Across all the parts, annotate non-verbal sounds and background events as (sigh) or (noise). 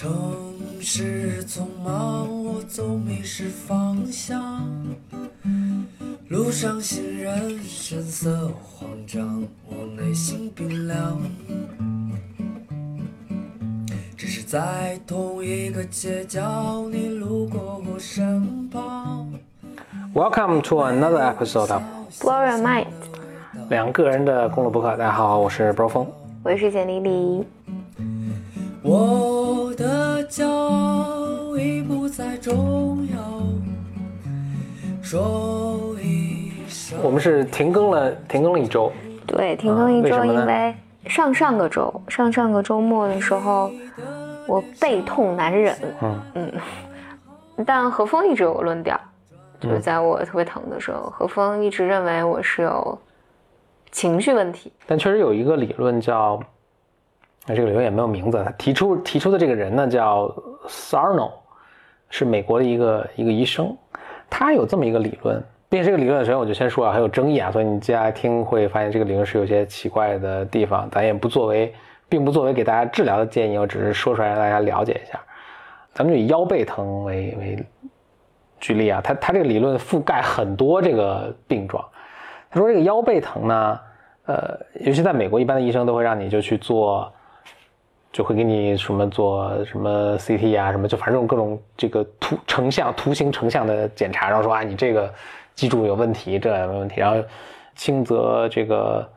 城市匆忙，我总迷失方向。路上行人神色慌张，我内心冰凉。只是在同一个街角，你路过我身旁。Welcome to another episode of Blow Your Mind，两个人的公路博客。大家好，我是 Bro 峰。我是简丽丽。我的骄傲已不再重要。说一声，我们是停更了，停更了一周。对，停更一周，因为上上个周，上上个周末的时候，我背痛难忍。嗯嗯，但何峰一直有个论调，就是在我特别疼的时候，何峰一直认为我是有情绪问题。但确实有一个理论叫，那，这个理论也没有名字。他提出提出的这个人呢叫 Sarno，是美国的一个一个医生，他有这么一个理论。并且这个理论首先我就先说啊，很有争议啊，所以你接下来听会发现这个理论是有些奇怪的地方。咱也不作为，并不作为给大家治疗的建议，我只是说出来让大家了解一下。咱们就以腰背疼为为举例啊，他他这个理论覆盖很多这个病状。他说这个腰背疼呢，呃，尤其在美国，一般的医生都会让你就去做，就会给你什么做什么 CT 啊，什么就反正这种各种这个图成像、图形成像的检查，然后说啊你这个脊柱有问题，这没问题，然后轻则这个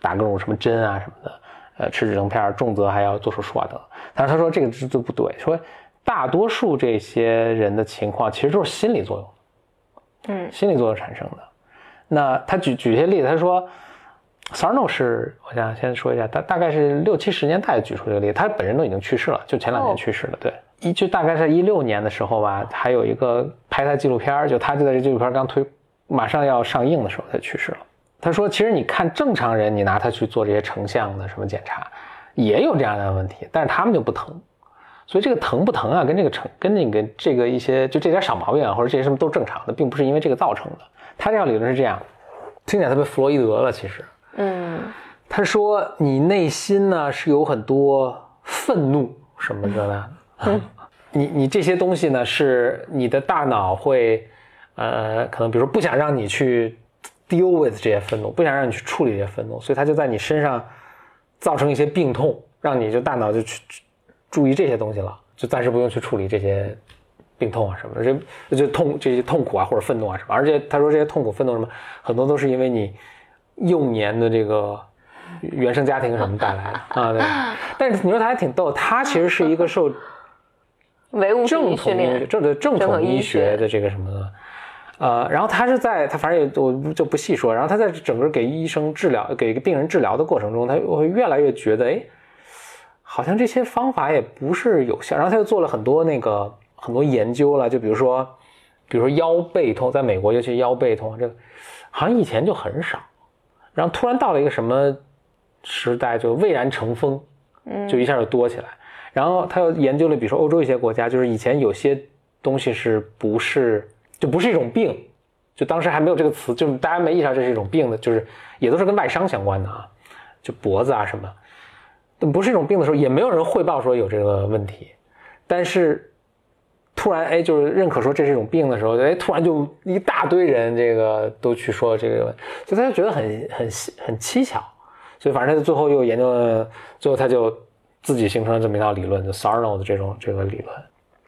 打各种什么针啊什么的，呃，吃止疼片儿，重则还要做手术啊等。但是他说这个这都不对，说大多数这些人的情况其实都是心理作用。嗯心理作用产生的。那他举举些例子，他说，Sarno 是我想先说一下，大大概是六七十年代举出这个例子，他本人都已经去世了，就前两年哦去世了。对，一就大概在一六年的时候吧，还有一个拍他纪录片，就他就在这纪录片刚推马上要上映的时候他去世了。他说，其实你看正常人，你拿他去做这些成像的什么检查，也有这样的问题，但是他们就不疼。所以这个疼不疼啊，跟这个成跟那个这个一些就这点小毛病啊，或者这些什么都正常的，并不是因为这个造成的。他这套理论是这样，听起来特别弗洛伊德了，其实嗯。他说你内心呢是有很多愤怒什么的呢，嗯。你你这些东西呢是你的大脑会呃可能比如说不想让你去 deal with 这些愤怒，不想让你去处理这些愤怒，所以他就在你身上造成一些病痛，让你就大脑就去去注意这些东西了，就暂时不用去处理这些病痛啊什么的，这就痛这些痛苦啊或者愤怒啊什么，而且他说这些痛苦愤怒什么很多都是因为你幼年的这个原生家庭什么带来的 (laughs) 啊，对。但是你说他还挺逗，他其实是一个受唯物主正统医练。这个正正统医学学的这个什么的，呃，然后他是在他反正也我就不细说，然后他在整个给医生治疗、给病人治疗的过程中，他会越来越觉得，哎，好像这些方法也不是有效，然后他又做了很多那个很多研究了，就比如说，比如说腰背痛，在美国尤其腰背痛这个，好像以前就很少，然后突然到了一个什么时代，就蔚然成风，嗯。就一下就多起来。然后他又研究了，比如说欧洲一些国家，就是以前有些东西是不是就不是一种病，就当时还没有这个词，就是大家没意识到这是一种病的，就是也都是跟外伤相关的啊，就脖子啊什么，但不是一种病的时候，也没有人汇报说有这个问题，但是突然哎，就是认可说这是一种病的时候，哎，突然就一大堆人这个都去说这个，所以他就觉得很很很蹊跷，所以反正他最后又研究了，最后他就自己形成了这么一套理论，就 Sarno 的这种这个理论。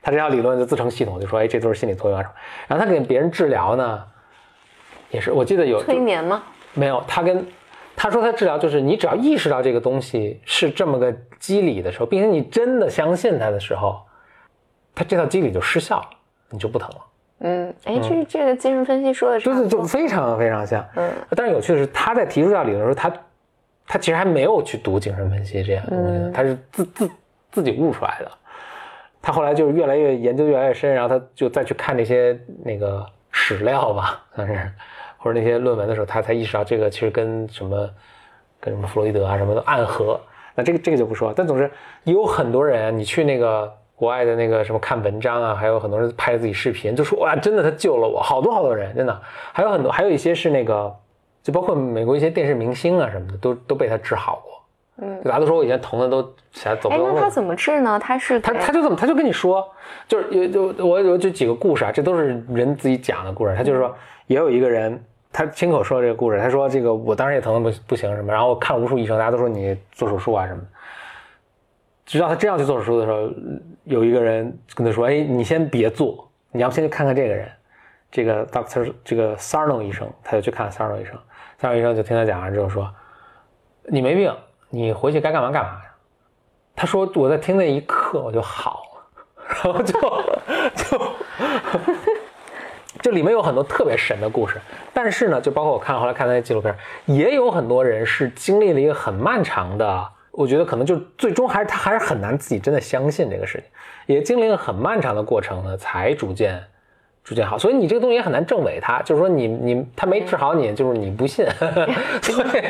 他这套理论就自成系统，就说哎，这都是心理作用啊什么。然后他给别人治疗呢，也是我记得有催眠吗？没有，他跟他说他治疗就是你只要意识到这个东西是这么个机理的时候，并且你真的相信它的时候，他这套机理就失效了，你就不疼了。嗯，哎，这这个精神分析说的就是就差不多。非常非常像。嗯，但是有趣的是，他在提出这套理论的时候，他他其实还没有去读精神分析这样的东西，嗯他是自自自己悟出来的。他后来就是越来越研究越来越深，然后他就再去看那些那个史料吧，算是或者那些论文的时候，他才意识到这个其实跟什么跟什么弗洛伊德啊什么的暗合。那这个这个就不说了，但总之也有很多人，你去那个国外的那个什么看文章啊，还有很多人拍自己视频，就说哇，真的他救了我，好多好多人，真的，还有很多，还有一些是那个，就包括美国一些电视明星啊什么的，都都被他治好过。嗯，大家都说我以前疼的都起来走不哎，动路。那他怎么治呢？他是他他就这么他就跟你说，就是有就我有就几个故事啊，这都是人自己讲的故事。他就是说，也有一个人，他亲口说这个故事，他说这个我当时也疼的不不行什么，然后我看了无数医生，大家都说你做手术啊什么的。直到他真要去做手术的时候，有一个人跟他说：“哎，你先别做，你要不先去看看这个人，这个 Doctor 这个 Sarno 医生。”他就去看 Sarno 医生，Sarno 医生就听他讲完之后说：“你没病，你回去该干嘛干嘛呀。”他说：“我在听那一刻我就好了，(laughs) 然后就 (laughs) 就这里面有很多特别神的故事，但是呢，就包括我看后来看那些纪录片，也有很多人是经历了一个很漫长的，我觉得可能就最终还是他还是很难自己真的相信这个事情，也经历了很漫长的过程呢，才逐渐逐渐好。所以你这个东西也很难证伪他，就是说你你他没治好你，就是你不信，(laughs) 所以。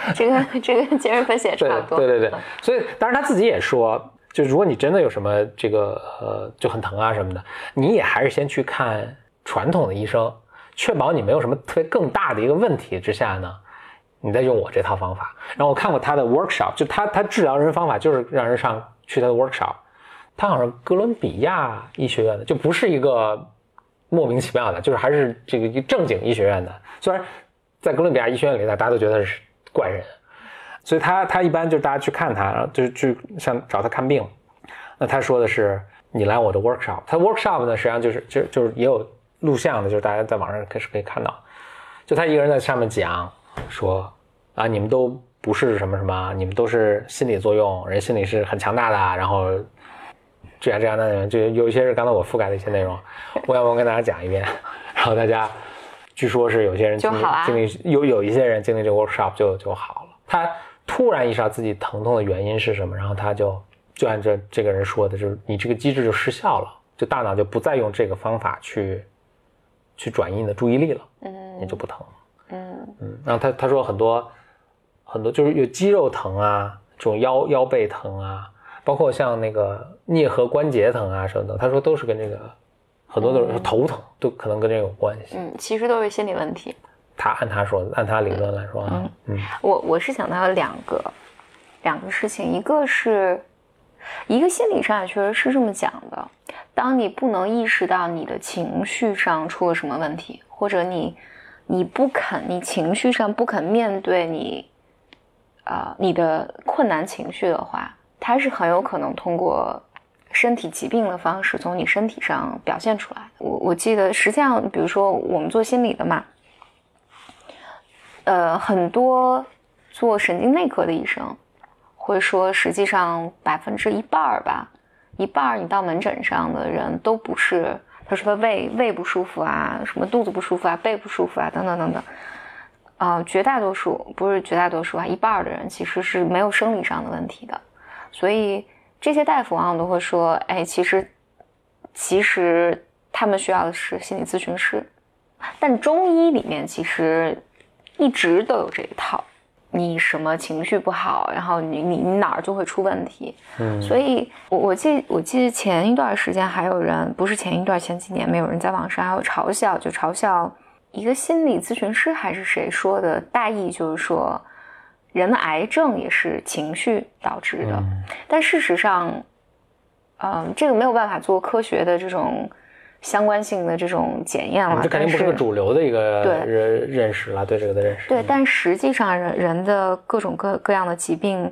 (laughs) 这个这个精神分析也差对不多。对对对，所以当然他自己也说，就如果你真的有什么这个呃就很疼啊什么的，你也还是先去看传统的医生，确保你没有什么特别更大的一个问题之下呢，你再用我这套方法。然后我看过他的 workshop，就他他治疗人方法就是让人上去他的 workshop，他好像哥伦比亚医学院的，就不是一个莫名其妙的，就是还是这个一正经医学院的。虽然在哥伦比亚医学院里，大家都觉得是怪人，所以他他一般就是大家去看他，然后就是去想找他看病。那他说的是你来我的 workshop，他 workshop 呢实际上就是就就是也有录像的，就是大家在网上可是可以看到，就他一个人在上面讲说啊你们都不是什么什么，你们都是心理作用，人心理是很强大的，然后这样这样那样，就有一些是刚才我覆盖的一些内容，我要不要跟大家讲一遍？然后大家据说是有些人经历啊经历有有一些人经历这个 workshop 就就好了，他突然意识到自己疼痛的原因是什么，然后他就就按照这个人说的，就是你这个机制就失效了，就大脑就不再用这个方法去去转移你的注意力了，嗯你就不疼了。嗯嗯，然后他他说很多很多就是有肌肉疼啊，这种腰腰背疼啊，包括像那个颞颌关节疼啊什么的，他说都是跟这个很多都是头疼，都可能跟这个有关系。嗯，其实都是心理问题。他按他说的，按他理论来说啊，嗯我我是想到了两个两个事情，一个是一个心理上也确实是这么讲的，当你不能意识到你的情绪上出了什么问题，或者你你不肯，你情绪上不肯面对你呃你的困难情绪的话，它是很有可能通过。身体疾病的方式从你身体上表现出来。我我记得，实际上，比如说我们做心理的嘛，呃，很多做神经内科的医生会说，实际上百分之一半儿吧，一半儿你到门诊上的人都不是，他说他胃胃不舒服啊，什么肚子不舒服啊，背不舒服啊，等等等等。啊、绝大多数不是绝大多数啊，一半的人其实是没有生理上的问题的，所以这些大夫往往都会说，哎，其实其实他们需要的是心理咨询师，但中医里面其实一直都有这一套，你什么情绪不好，然后你你你哪儿就会出问题。嗯，所以我我记我记得前一段时间还有人，不是前一段前几年，没有人在网上还有嘲笑，就嘲笑一个心理咨询师还是谁说的，大意就是说，人的癌症也是情绪导致的。嗯但事实上，嗯，这个没有办法做科学的这种相关性的这种检验了。这肯定不是个主流的一个认识了，对这个的认识。对，但实际上人人的各种各各样的疾病，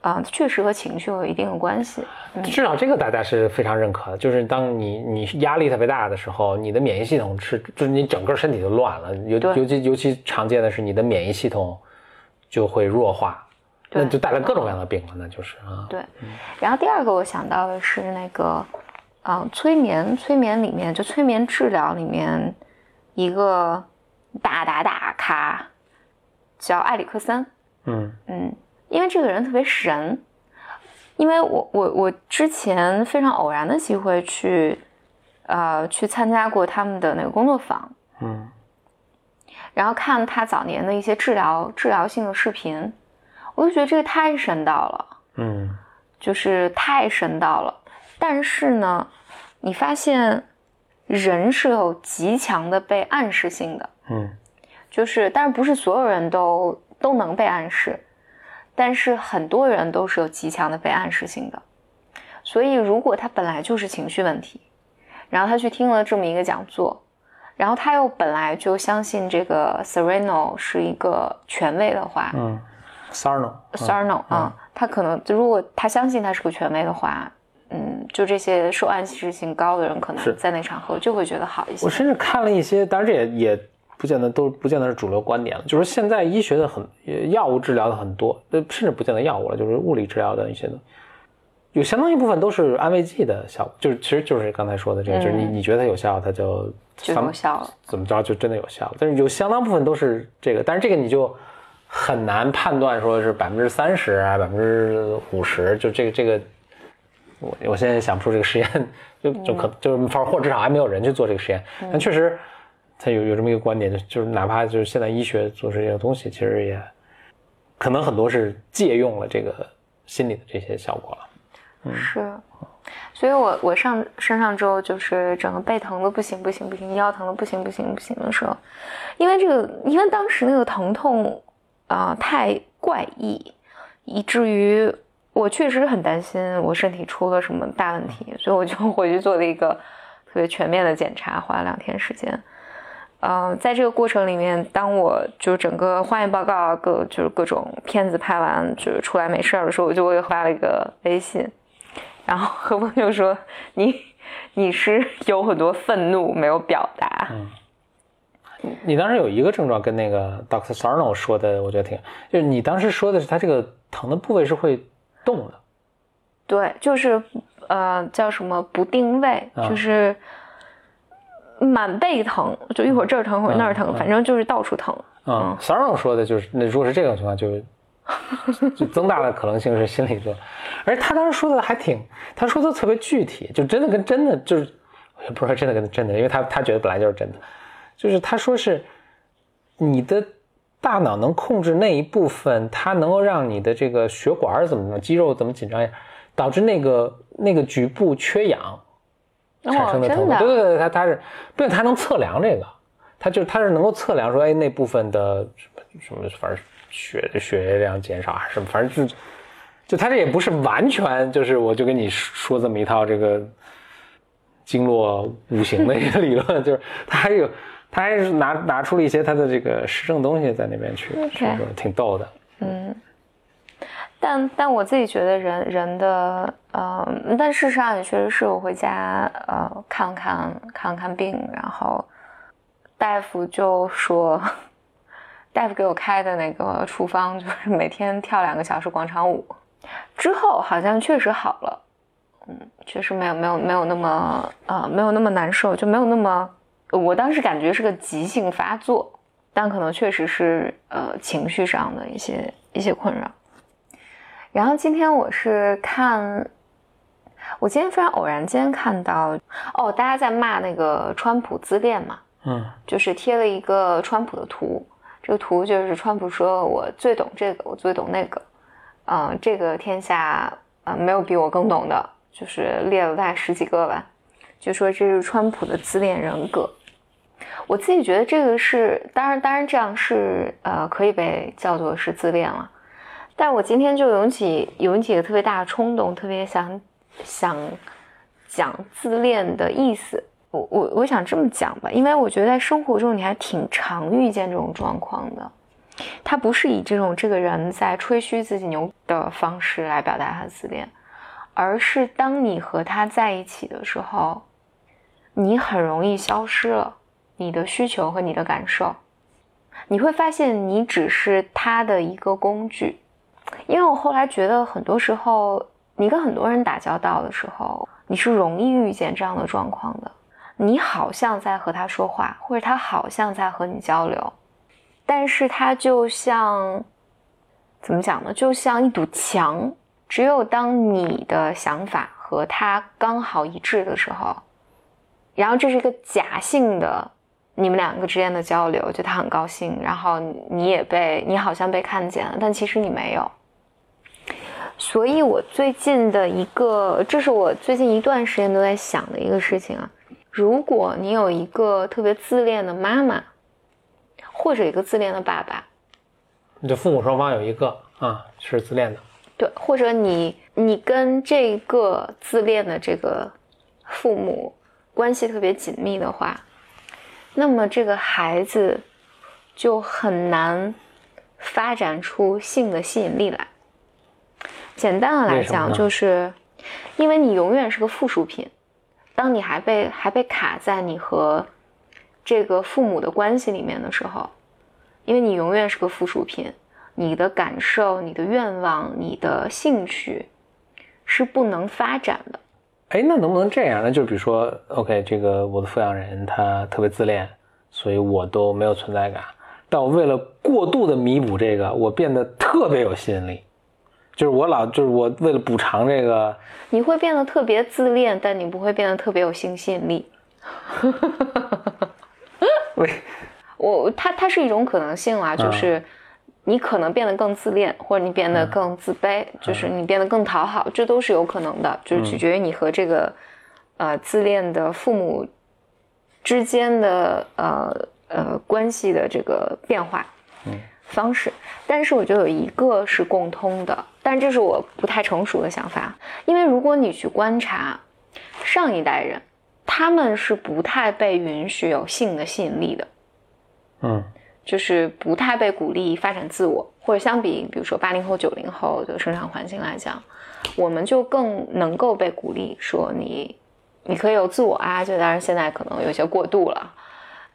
啊、确实和情绪有一定的关系。至少这个大家是非常认可的，就是当你你压力特别大的时候，你的免疫系统是就是你整个身体就乱了，尤尤其尤其常见的是你的免疫系统就会弱化，那就带来各种各样的病了，那就是啊，对，然后第二个我想到的是那个，啊、催眠，催眠里面就催眠治疗里面一个大大大咖叫埃里克森，嗯嗯，因为这个人特别神，因为我我我之前非常偶然的机会去，呃，去参加过他们的那个工作坊，嗯然后看他早年的一些治疗治疗性的视频，我就觉得这个太神道了。嗯就是太神道了。但是呢，你发现人是有极强的被暗示性的，嗯就是，但是不是所有人都都能被暗示。但是很多人都是有极强的被暗示性的，所以如果他本来就是情绪问题，然后他去听了这么一个讲座，然后他又本来就相信这个 Sereno 是一个权威的话，嗯，Sarno Sarno 啊，他可能如果他相信他是个权威的话，嗯，就这些受暗示性高的人，可能在那场合就会觉得好一些。我甚至看了一些，当然这也也不见得都不见得是主流观点了，就是现在医学的很药物治疗的很多，呃，甚至不见得药物了，就是物理治疗的一些的，有相当一部分都是安慰剂的效果，就是其实就是刚才说的这个，就是你你觉得它有效，它就就有效了，怎么着就真的有效了，但是有相当部分都是这个，但是这个你就很难判断说是百分之三十啊，百分之五十，就这个这个。我我现在想不出这个实验，就就可就是反正或至少还没有人去做这个实验。但确实，他有有这么一个观点，就就是哪怕就是现在医学做这些东西，其实也可能很多是借用了这个心理的这些效果了。嗯，是。所以我我上上上周就是整个背疼的不行不行不行，腰疼的不行不行不行的时候，因为这个因为当时那个疼痛啊太怪异，以至于。我确实很担心我身体出了什么大问题，所以我就 (laughs) 回去做了一个特别全面的检查，花了两天时间。嗯，在这个过程里面，当我就整个化验报告各就是各种片子拍完，就是出来没事的时候，我就会发了一个微信，然后何峰就说：“你你是有很多愤怒没有表达。”嗯，你当时有一个症状跟那个 Doctor Sarno 说的，我觉得挺，就是你当时说的是他这个疼的部位是会。动的，对，就是呃，叫什么不定位，就是满背疼，就一会儿这儿疼，一会儿那儿疼，反正就是到处疼。嗯，Sarah 说的就是，那如果是这种情况，就 (laughs) 就增大的可能性是心理作用。而他当时说的还挺，他说的特别具体，就真的跟真的就是，也不知道真的跟真的，因为他他觉得本来就是真的，就是他说是你的。大脑能控制那一部分，它能够让你的这个血管怎么么肌肉怎么紧张呀，导致那个那个局部缺氧产生的疼痛。对对对，它它是，并且它能测量这个，它就它是能够测量说，哎，那部分的什么什么，反正血血液量减少还是什么，反正就就它这也不是完全就是，我就跟你说这么一套这个经络五行的一个理论，(laughs) 就是它还有。他还是拿拿出了一些他的这个时政东西在那边去，是挺逗的。嗯，但但我自己觉得人人的呃，但事实上也确实是我回家呃看看看看病，然后大夫就说，(laughs) 大夫给我开的那个处方就是每天跳两个小时广场舞，之后好像确实好了，嗯，确实没有没有没有那么呃没有那么难受，就没有那么。我当时感觉是个急性发作，但可能确实是呃情绪上的一些一些困扰。然后今天我是看，我今天非常偶然间看到，哦，大家在骂那个川普自恋嘛，嗯，就是贴了一个川普的图，这个图就是川普说我最懂这个，我最懂那个，嗯，这个天下呃没有比我更懂的，就是列了大概十几个吧，就说这是川普的自恋人格。我自己觉得这个是，当然，当然这样是，呃，可以被叫做是自恋了。但我今天就涌起涌起一个特别大的冲动，特别想想讲自恋的意思。我我我想这么讲吧，因为我觉得在生活中你还挺常遇见这种状况的。他不是以这种这个人在吹嘘自己牛的方式来表达他的自恋，而是当你和他在一起的时候，你很容易消失了。你的需求和你的感受，你会发现你只是他的一个工具。因为我后来觉得，很多时候你跟很多人打交道的时候，你是容易遇见这样的状况的。你好像在和他说话，或者他好像在和你交流，但是他就像怎么讲呢？就像一堵墙。只有当你的想法和他刚好一致的时候，然后这是一个假性的。你们两个之间的交流，就他很高兴，然后你也被你好像被看见了，但其实你没有。所以我最近的一个，这是我最近一段时间都在想的一个事情啊。如果你有一个特别自恋的妈妈，或者一个自恋的爸爸，你的父母双方有一个，啊，是自恋的。对，或者你你跟这个自恋的这个父母关系特别紧密的话，那么这个孩子就很难发展出性的吸引力来。简单的来讲，就是因为你永远是个附属品，当你还被还被卡在你和这个父母的关系里面的时候，因为你永远是个附属品，你的感受、你的愿望、你的兴趣是不能发展的。哎，那能不能这样？那就比如说，OK，这个我的抚养人他特别自恋，所以我都没有存在感。但我为了过度的弥补这个，我变得特别有吸引力。就是我老，就是我为了补偿这个，你会变得特别自恋，但你不会变得特别有性吸引力。(laughs) 喂我它它是一种可能性啦，就是你可能变得更自恋，或者你变得更自卑，就是你变得更讨好，这都是有可能的，就是取决于你和这个呃自恋的父母之间的呃呃关系的这个变化方式。但是我觉得有一个是共通的，但这是我不太成熟的想法，因为如果你去观察上一代人，他们是不太被允许有性的吸引力的。嗯就是不太被鼓励发展自我，或者相比，比如说八零后、九零后的生长环境来讲，我们就更能够被鼓励说你，你可以有自我啊，就当然现在可能有些过度了，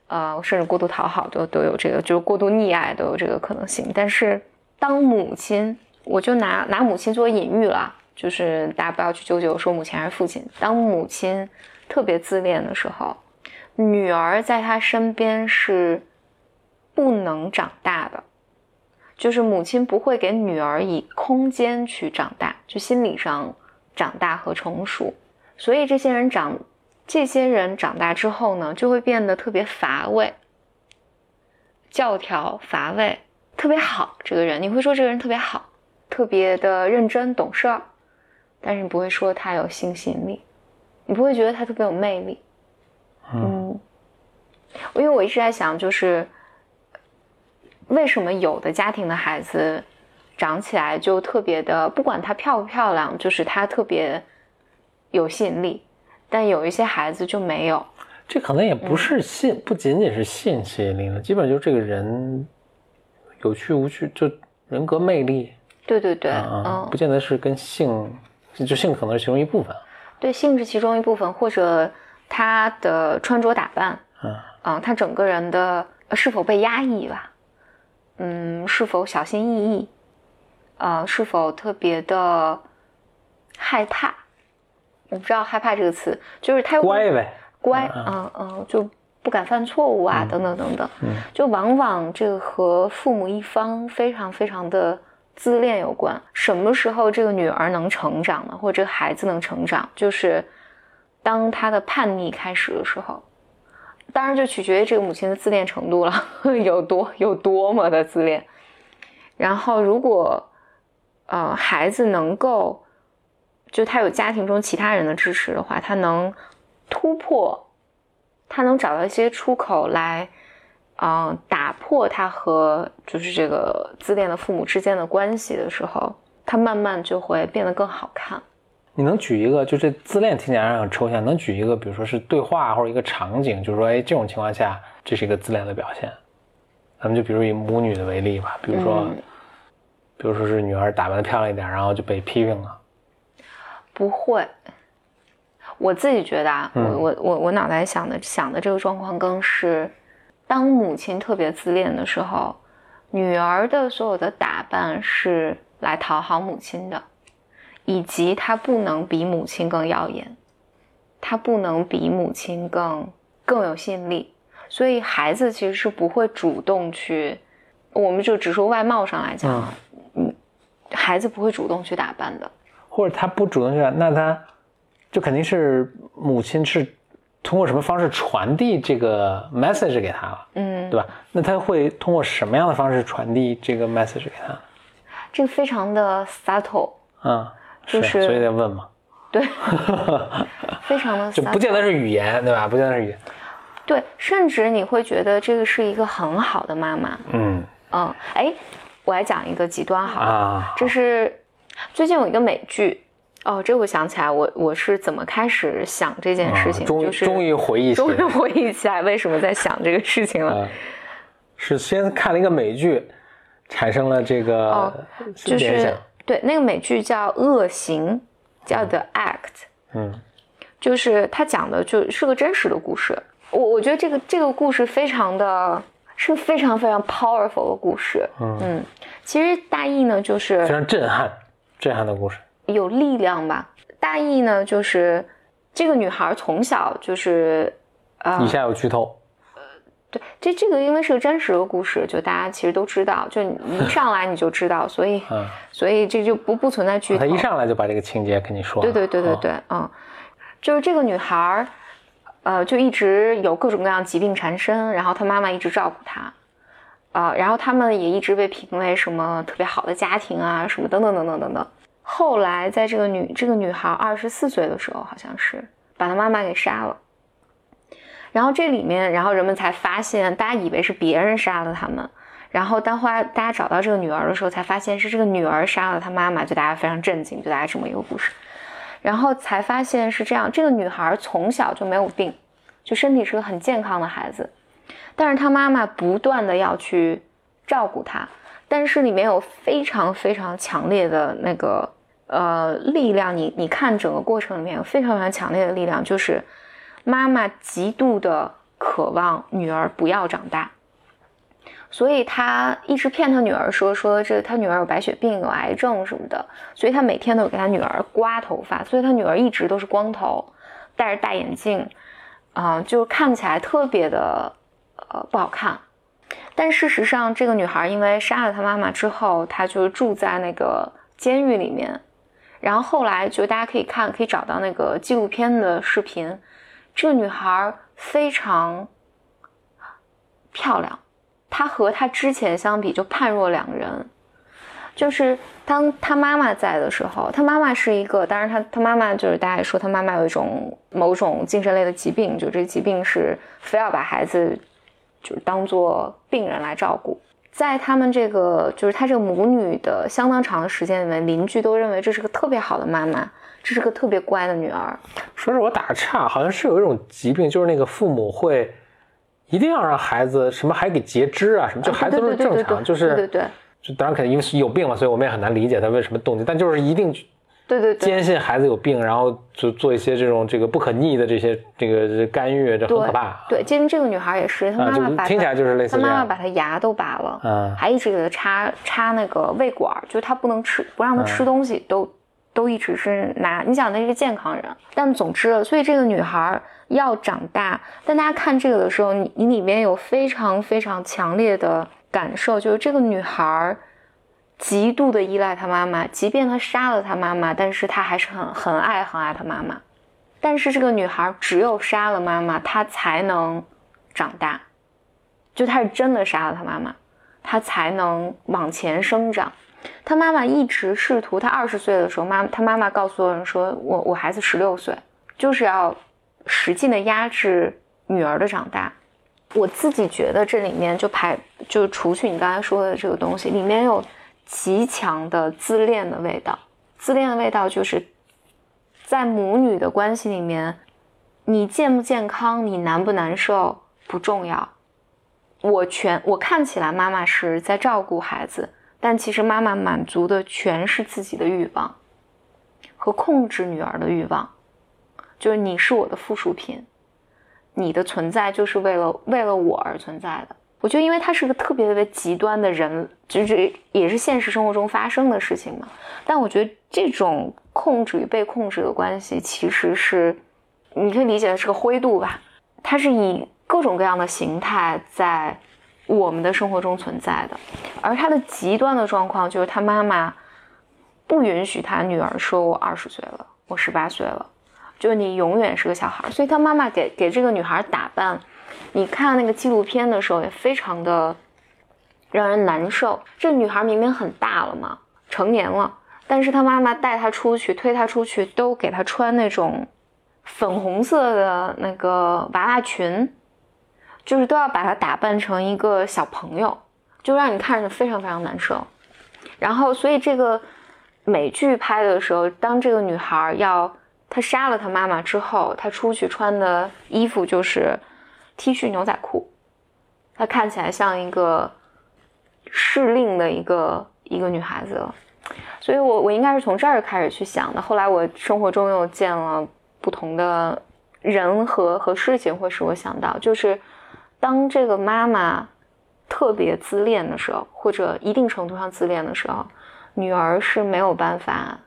呃，甚至过度讨好都都有这个，就是过度溺爱都有这个可能性。但是当母亲，我就拿拿母亲做隐喻了，就是大家不要去纠结说母亲还是父亲，当母亲特别自恋的时候，女儿在她身边是。不能长大的，就是母亲不会给女儿以空间去长大，就心理上长大和成熟。所以这些人长，这些人长大之后呢，就会变得特别乏味、教条、乏味，特别好。这个人，你会说这个人特别好，特别的认真懂事儿，但是你不会说他有性吸引力，你不会觉得他特别有魅力。嗯，因为我一直在想，就是。为什么有的家庭的孩子长起来就特别的，不管他漂不漂亮，就是他特别有吸引力，但有一些孩子就没有。这可能也不是性，不仅仅是性吸引力了，基本就是这个人有趣无趣，就人格魅力。对对对，嗯，嗯不，见得是跟性，就性可能是其中一部分。对，性是其中一部分，或者他的穿着打扮，嗯啊，他整个人的呃是否被压抑吧，嗯，是否小心翼翼，呃，是否特别的害怕？我不知道“害怕”这个词，就是太乖呗，乖，嗯嗯嗯，就不敢犯错误啊，等等等等，嗯就往往这个和父母一方非常非常的自恋有关。什么时候这个女儿能成长呢？或者这个孩子能成长，就是当他的叛逆开始的时候。当然，就取决于这个母亲的自恋程度了，有多有多么的自恋。然后，如果呃孩子能够，就他有家庭中其他人的支持的话，他能突破，他能找到一些出口来，嗯、打破他和就是这个自恋的父母之间的关系的时候，他慢慢就会变得更好看。你能举一个，就这自恋听起来很抽象，能举一个，比如说是对话或者一个场景，就是说，哎，这种情况下，这是一个自恋的表现。咱们就比如以母女的为例吧，比如说，嗯比如说是女儿打扮的漂亮一点，然后就被批评了，不会，我自己觉得啊，嗯我我我我脑袋想的想的这个状况更是，当母亲特别自恋的时候，女儿的所有的打扮是来讨好母亲的，以及他不能比母亲更耀眼，他不能比母亲更更有吸引力，所以孩子其实是不会主动去，我们就只说外貌上来讲啊，嗯，孩子不会主动去打扮的。或者他不主动去，那他就肯定是母亲是通过什么方式传递这个 message 给他了，嗯，对吧？那他会通过什么样的方式传递这个 message 给他？这个非常的 subtle，嗯，就是所以得问嘛，对，(laughs) 非常的就不见得是语言，对吧？不见得是语言，对，甚至你会觉得这个是一个很好的妈妈，嗯。嗯，哎，我来讲一个极端好了，啊，这是最近有一个美剧。哦，这我想起来，我我是怎么开始想这件事情，就是终于回忆起终于来回忆起来为什么在想这个事情了。啊，是先看了一个美剧，产生了这个哦就是对那个美剧叫《恶行》，叫《The Act》，嗯就是它讲的就是个真实的故事。我我觉得这个这个故事非常的是个非常非常 powerful 的故事。嗯，其实大意呢就是非常震撼，震撼的故事。有力量吧。大意呢就是这个女孩从小就是呃以下有剧透，对，这这个因为是个真实的故事，就大家其实都知道，就你一上来你就知道，所以嗯，(laughs) 所以这就不不存在剧透。他一上来就把这个情节跟你说了，对对对对啊对，嗯，就是这个女孩儿，呃，就一直有各种各样疾病缠身，然后她妈妈一直照顾她，啊、然后他们也一直被评为什么特别好的家庭啊，什么等等等等等等。后来在这个女这个女孩二十四岁的时候，好像是把她妈妈给杀了。然后这里面，然后人们才发现，大家以为是别人杀了他们，然后当后来大家找到这个女儿的时候，才发现是这个女儿杀了她妈妈，就大家非常震惊，就大家这么一个故事。然后才发现是这样，这个女孩从小就没有病，就身体是个很健康的孩子，但是她妈妈不断的要去照顾她，但是里面有非常非常强烈的那个呃力量，你你看整个过程里面有非常非常强烈的力量，就是妈妈极度的渴望女儿不要长大。所以她一直骗她女儿说说这她女儿有白血病、有癌症什么的，所以她每天都有给她女儿刮头发，所以她女儿一直都是光头，戴着大眼镜，啊、就看起来特别的呃不好看。但事实上，这个女孩因为杀了她妈妈之后，她就住在那个监狱里面，然后后来就大家可以看，可以找到那个纪录片的视频，这个女孩非常漂亮。她和她之前相比就判若两人。就是当她妈妈在的时候，她妈妈是一个，当然她她妈妈就是大家说她妈妈有一种某种精神类的疾病，就这疾病是非要把孩子就是当做病人来照顾。在他们这个就是她这个母女的相当长的时间里面，邻居都认为这是个特别好的妈妈，这是个特别乖的女儿。说是我打个岔，好像是有一种疾病，就是那个父母会一定要让孩子什么还给截肢啊什么，就孩子都是正常，对对对对就是对对就当然肯定因为是有病嘛，所以我们也很难理解他为什么动机，但就是一定对对对坚信孩子有病，然后就做一些这种这个不可逆的这些这个干预，这很可怕。对，其实这个女孩也是，她妈妈听起来就是类似她妈妈。把她牙都拔了，嗯还一直给她插插那个胃管，就是她不能吃，不让她嗯吃东西，都都一直是拿。你想，那是健康人，但总之，所以这个女孩要长大。但大家看这个的时候，你你里面有非常非常强烈的感受，就是这个女孩极度的依赖她妈妈，即便她杀了她妈妈，但是她还是很很爱很爱她妈妈。但是这个女孩只有杀了妈妈，她才能长大。就她是真的杀了她妈妈，她才能往前生长。他妈妈一直试图，他二十岁的时候，妈他妈妈告诉所有人说：“我我孩子十六岁，就是要使劲的压制女儿的长大。”我自己觉得这里面就排就除去你刚才说的这个东西，里面有极强的自恋的味道。自恋的味道就是在母女的关系里面，你健不健康，你难不难受不重要。我全我看起来妈妈是在照顾孩子，但其实妈妈满足的全是自己的欲望和控制女儿的欲望，就是你是我的附属品，你的存在就是为了为了我而存在的。我觉得，因为他是个特别特别极端的人，就是也是现实生活中发生的事情嘛。但我觉得这种控制与被控制的关系，其实是你可以理解的是个灰度吧，它是以各种各样的形态在我们的生活中存在的。而他的极端的状况就是他妈妈不允许他女儿说我二十岁了，我十八岁了，就是你永远是个小孩。所以他妈妈给给这个女孩打扮。你看那个纪录片的时候，也非常的让人难受。这女孩明明很大了嘛，成年了，但是她妈妈带她出去，推她出去，都给她穿那种粉红色的那个娃娃裙，就是都要把她打扮成一个小朋友，就让你看着非常非常难受。然后，所以这个美剧拍的时候，当这个女孩要她杀了她妈妈之后，她出去穿的衣服就是 T 恤牛仔裤，她看起来像一个适令的一个一个女孩子。所以我我应该是从这儿开始去想的。后来我生活中又见了不同的人和和事情，会使我想到，就是当这个妈妈特别自恋的时候，或者一定程度上自恋的时候，女儿是没有办法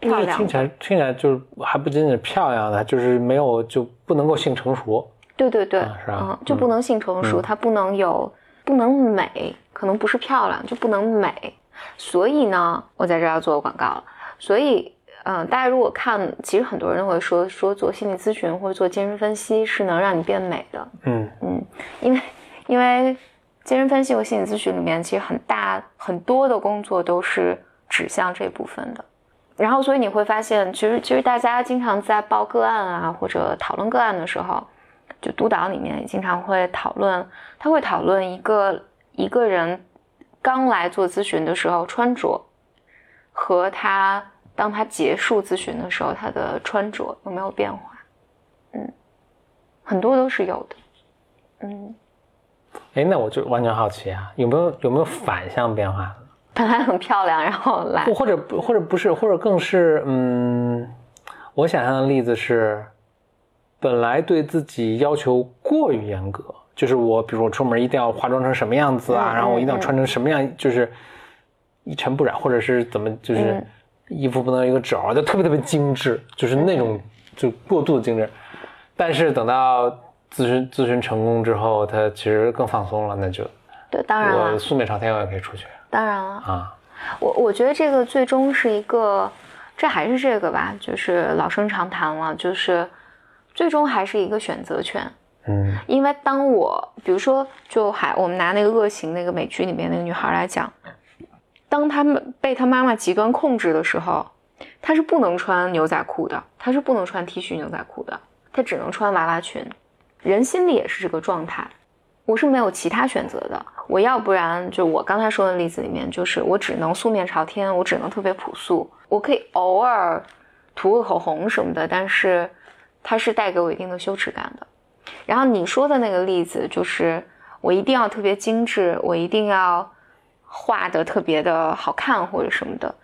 漂亮听起来听起来就是还不仅仅是漂亮的，就是没有就不能够性成熟。对对对，啊是吧嗯，就不能性成熟，嗯它不能有，不能美，可能不是漂亮，就不能美。所以呢，我在这儿要做个广告了。所以，嗯、大家如果看，其实很多人都会说说做心理咨询或者做精神分析是能让你变美的，嗯嗯，因为因为精神分析和心理咨询里面其实很大很多的工作都是指向这部分的。然后，所以你会发现，其实其实大家经常在报个案啊，或者讨论个案的时候，就督导里面也经常会讨论，他会讨论一个一个人刚来做咨询的时候穿着，和他当他结束咨询的时候他的穿着有没有变化，嗯，很多都是有的，嗯，哎，那我就完全好奇啊，有没有有没有反向变化？的？本来很漂亮，然后来或或者不或者不是，或者更是，嗯，我想象的例子是，本来对自己要求过于严格，就是我，比如我出门一定要化妆成什么样子啊，嗯然后我一定要嗯穿成什么样，就是一尘不染，或者是怎么，就是嗯衣服不能有一个褶儿，就特别特别精致，就是那种就过度的精致。但是等到咨询咨询成功之后，他其实更放松了，那就对，当然了，我素面朝天我也可以出去当然了。啊。我我觉得这个最终是一个，这还是这个吧，就是老生常谈了，就是最终还是一个选择权。嗯因为当我比如说，就还我们拿那个恶行那个美剧里面那个女孩来讲，当他们被他妈妈极端控制的时候，他是不能穿牛仔裤的，他是不能穿 T 恤牛仔裤的，他只能穿娃娃裙。人心里也是这个状态，我是没有其他选择的。我要不然就我刚才说的例子里面，就是我只能素面朝天，我只能特别朴素，我可以偶尔涂个口红什么的，但是它是带给我一定的羞耻感的。然后你说的那个例子，就是我一定要特别精致，我一定要画的特别的好看或者什么的，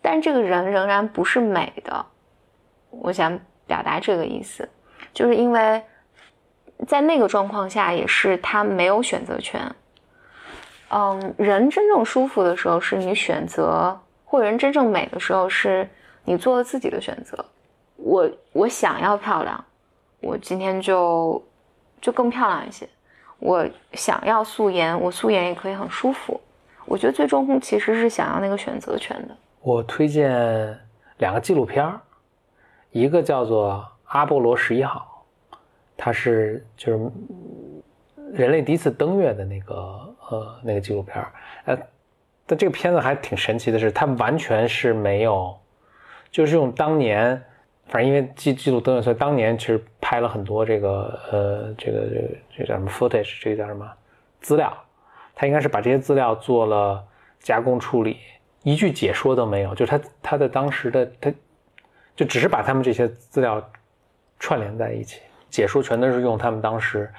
但这个人仍然不是美的。我想表达这个意思，就是因为在那个状况下，也是他没有选择权。嗯，人真正舒服的时候，是你选择，或者人真正美的时候，是你做了自己的选择。我我想要漂亮，我今天就就更漂亮一些。我想要素颜，我素颜也可以很舒服。我觉得最终其实是想要那个选择权的。我推荐两个纪录片儿，一个叫做《阿波罗十一号》，它是就是人类第一次登月的那个呃那个纪录片儿。呃，但这个片子还挺神奇的是，它完全是没有，就是用当年，反正因为记记录登月，所以当年其实拍了很多这个呃这个这个这叫什么 footage，这个叫什么资料，他应该是把这些资料做了加工处理，一句解说都没有，就他他的当时的他，就只是把他们这些资料串联在一起，解说全都是用他们当时，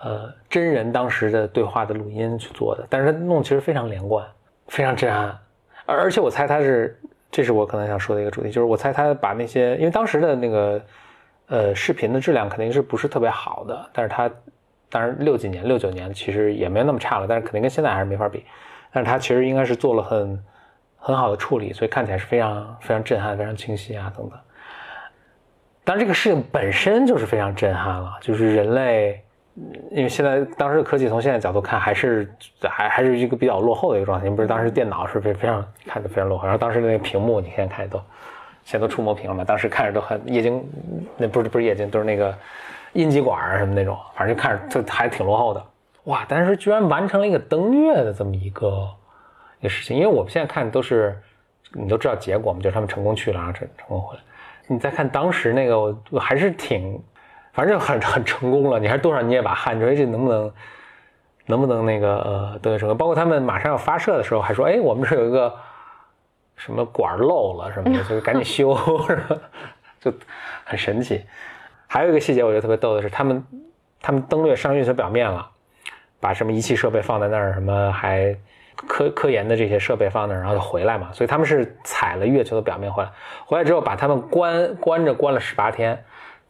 呃真人当时的对话的录音去做的，但是他弄其实非常连贯，非常震撼，而而且我猜他是，这是我可能想说的一个主题，就是我猜他把那些，因为当时的那个呃视频的质量肯定是不是特别好的，但是他当然六几年六九年其实也没有那么差了，但是肯定跟现在还是没法比，但是它其实应该是做了很很好的处理，所以看起来是非常非常震撼、非常清晰啊等等。当然，这个事情本身就是非常震撼了，就是人类，因为现在当时的科技从现在角度看，还是还还是一个比较落后的一个状态。你不是当时电脑是非非常看着非常落后，然后当时的那个屏幕，你现在看都现在都触摸屏了嘛，当时看着都很液晶，那不是不是液晶，都是那个阴极管啊什么那种，反正就看着就还挺落后的。哇！但是居然完成了一个登月的这么一个一个事情，因为我们现在看都是你都知道结果嘛，就是他们成功去了，然后成成功回来。你再看当时那个，我我还是挺，反正很很成功了。你还多少捏把汗，你说哎这能不能能不能那个呃登月成功？包括他们马上要发射的时候，还说，哎，我们这有一个什么管漏了什么的，(laughs) 就是赶紧修，(laughs) 是吧？就很神奇。还有一个细节，我觉得特别逗的是，他们他们登月上月球表面了，把什么仪器设备放在那儿，什么还科科研的这些设备放那儿，然后就回来嘛。所以他们是踩了月球的表面回来，回来之后把他们关关着关了十八天，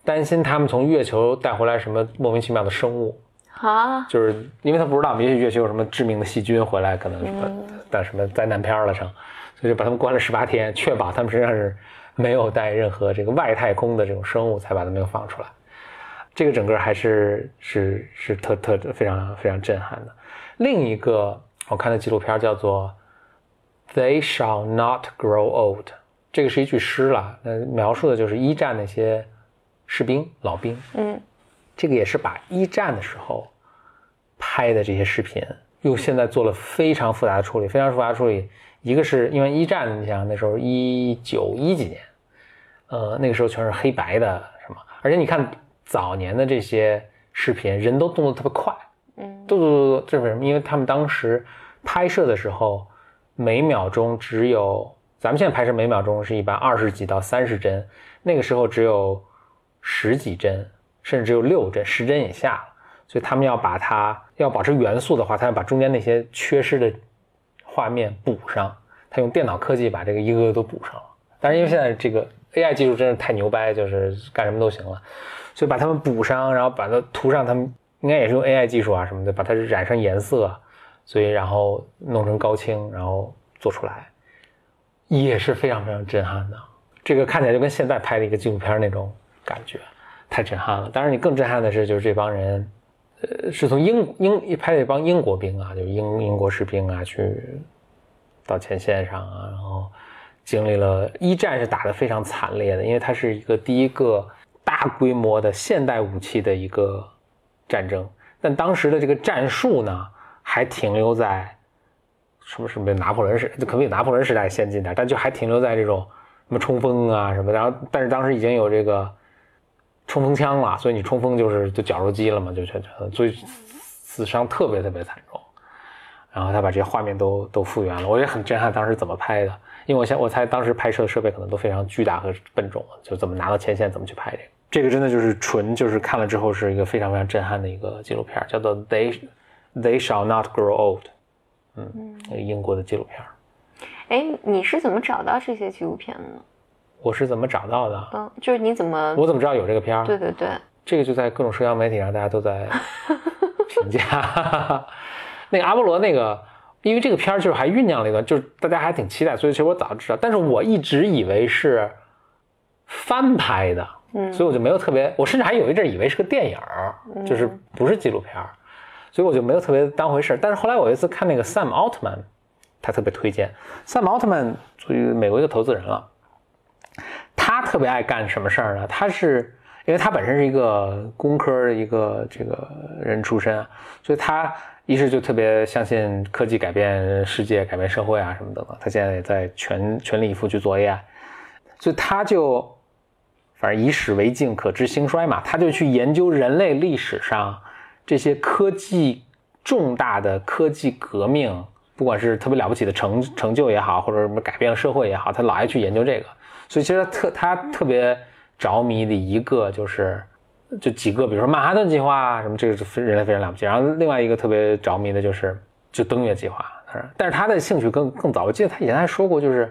担心他们从月球带回来什么莫名其妙的生物。啊，就是因为他不知道，也许月球有什么致命的细菌回来，可能什么但什么灾难片了成，所以就把他们关了十八天，确保他们身上是没有带任何这个外太空的这种生物，才把它们又放出来。这个整个还是是是特特非常非常震撼的。另一个我看的纪录片叫做《They Shall Not Grow Old》，这个是一句诗了，那描述的就是一战那些士兵老兵，嗯这个也是把一战的时候拍的这些视频，用现在做了非常复杂的处理，非常复杂的处理。一个是因为一战，你想那时候一九一几年，呃，那个时候全是黑白的什么，而且你看早年的这些视频，人都动作特别快，嗯嘟嘟嘟嘟，这是为什么？因为他们当时拍摄的时候，每秒钟只有咱们现在拍摄每秒钟是一般二十几到三十帧，那个时候只有十几帧，甚至只有六帧、十帧以下，所以他们要把它要保持元素的话，他要把中间那些缺失的画面补上。他用电脑科技把这个一个个都补上了。但是因为现在这个 AI 技术真是太牛掰，就是干什么都行了，所以把它们补上，然后把它涂上，他们应该也是用 AI 技术啊什么的，把它染上颜色，所以然后弄成高清，然后做出来，也是非常非常震撼的。这个看起来就跟现在拍的一个纪录片那种感觉，太震撼了。当然，你更震撼的是，就是这帮人，呃，是从英英拍了一帮英国兵啊，就英英国士兵啊，去到前线上啊，然后经历了一战是打得非常惨烈的，因为它是一个第一个大规模的现代武器的一个战争，但当时的这个战术呢，还停留在什么什么拿破仑时，就可能比拿破仑时代先进点，但就还停留在这种什么冲锋啊什么，然后但是当时已经有这个冲锋枪了，所以你冲锋就是就绞肉机了嘛，就就就所以死伤特别特别惨重。然后他把这些画面都都复原了，我也很震撼，当时怎么拍的？因为我想我猜当时拍摄的设备可能都非常巨大和笨重，就怎么拿到前线，怎么去拍这个？这个真的就是纯就是看了之后是一个非常非常震撼的一个纪录片，叫做 They They Shall Not Grow Old，嗯，英国的纪录片。哎，你是怎么找到这些纪录片的呢？我是怎么找到的？嗯，就是你怎么？我怎么知道有这个片儿？对对对，这个就在各种社交媒体上，大家都在 (laughs) 评价。(laughs) 那个阿波罗那个，因为这个片儿就是还酝酿了一段，就是大家还挺期待，所以其实我早就知道，但是我一直以为是翻拍的，嗯所以我就没有特别，我甚至还有一阵儿以为是个电影儿，就是不是纪录片儿，所以我就没有特别当回事儿。但是后来我有一次看那个 Sam Altman，他特别推荐 Sam Altman 属于美国一个投资人了，他特别爱干什么事儿呢？他是因为他本身是一个工科的一个这个人出身，所以他一是就特别相信科技改变世界、改变社会啊什么的嘛。他现在也在全全力以赴去做 AI，所以他就反正以史为镜，可知兴衰嘛，他就去研究人类历史上这些科技重大的科技革命，不管是特别了不起的成成就也好，或者什么改变了社会也好，他老爱去研究这个。所以其实他特他特别着迷的一个就是就几个，比如说曼哈顿计划啊什么，这个是人类非常了不起。然后另外一个特别着迷的就是就登月计划，但是他的兴趣更更早。我记得他以前还说过，就是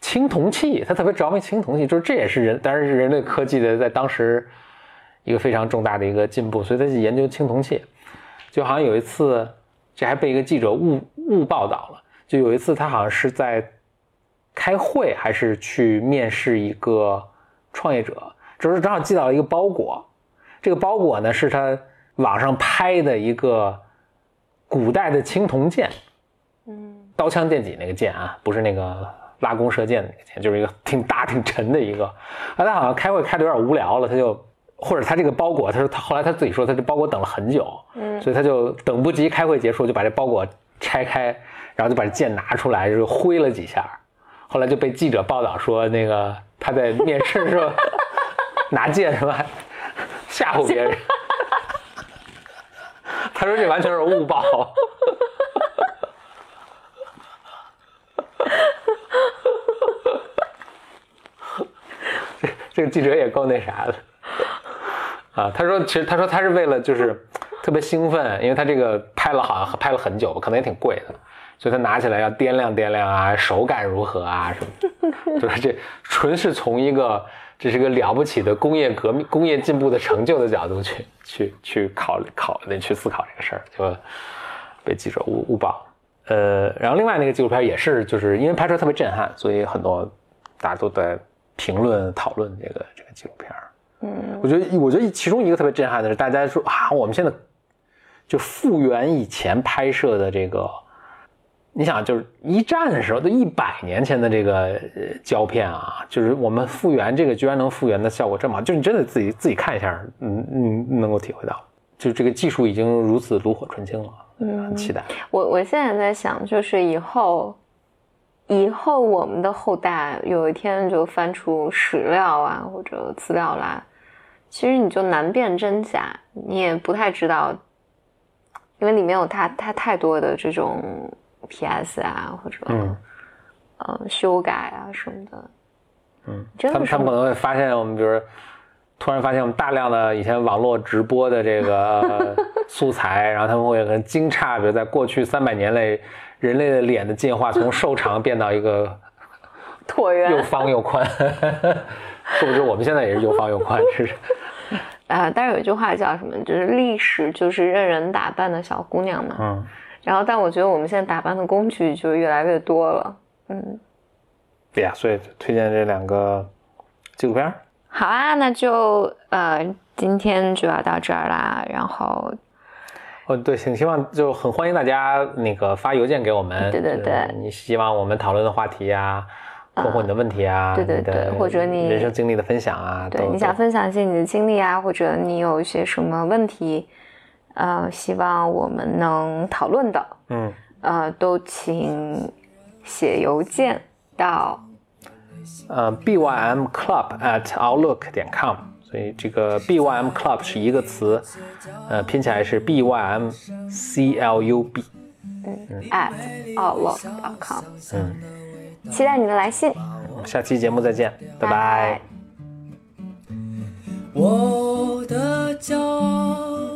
青铜器，他特别着迷青铜器，就是这也是人当然是人类科技的在当时一个非常重大的一个进步，所以他去研究青铜器。就好像有一次，这还被一个记者误误报道了。就有一次，他好像是在开会，还是去面试一个创业者，这时候正好寄到了一个包裹。这个包裹呢，是他网上拍的一个古代的青铜剑，嗯刀枪剑戟那个剑啊，不是那个拉弓射箭的那个剑，就是一个挺大挺沉的一个。啊，他好像开会开的有点无聊了，他就或者他这个包裹，他说他后来他自己说他这包裹等了很久，嗯所以他就等不及开会结束，就把这包裹拆开，然后就把这剑拿出来，就挥了几下。后来就被记者报道说，那个他在面试的时候 (laughs) 拿剑什么吓唬别人。他 (laughs) 他说这完全是误报。这 (laughs) 这个记者也够那啥的啊！他说，其实他说他是为了就是特别兴奋，因为他这个拍了好像拍了很久，可能也挺贵的，所以他拿起来要掂量掂量啊，手感如何啊什么，(laughs) 就是这纯是从一个这是个了不起的工业革命、工业进步的成就的角度去去去考虑考那去思考这个事儿，就被记者误误报。呃，然后另外那个纪录片也是，就是因为拍摄特别震撼，所以很多大家都在评论讨论这个这个纪录片。嗯，我觉得我觉得其中一个特别震撼的是，大家说啊，我们现在就复原以前拍摄的这个，你想就是一战的时候，都一百年前的这个呃胶片啊，就是我们复原这个居然能复原的效果这么好，就你真的自己自己看一下，嗯嗯，能够体会到，就这个技术已经如此炉火纯青了。嗯，很期待。我我现在在想，就是以后，以后我们的后代有一天就翻出史料啊或者资料来，其实你就难辨真假，你也不太知道，因为里面有它它太多的这种 PS 啊或者嗯呃修改啊什么的。嗯，他们他们可能会发现我们，比如突然发现我们大量的以前网络直播的这个。(laughs) 素材，然后他们会很惊诧，比如在过去三百年内，人类的脸的进化从瘦长变到一个 (laughs) 椭圆，又方又宽，是不是？我们现在也是又方又宽，是。啊，(laughs) 但是有一句话叫什么？就是历史就是任人打扮的小姑娘嘛。嗯。然后，但我觉得我们现在打扮的工具就越来越多了。嗯。对呀，所以推荐这两个纪录片。好啊，那就呃，今天就要到这儿啦。然后。哦，对，请希望就很欢迎大家那个发邮件给我们，对对对，你希望我们讨论的话题啊，包括你的问题啊，对对对，或者你人生经历的分享啊，对，你想分享一些你的经历啊，或者你有一些什么问题，呃，希望我们能讨论的，嗯，呃，都请写邮件到呃 bym club at outlook 点 com。所以这个 B Y M Club 是一个词，呃，拼起来是 B Y M C L U B，嗯，at outlook.com，嗯，期待你的来信，下期节目再见，拜拜。我的骄傲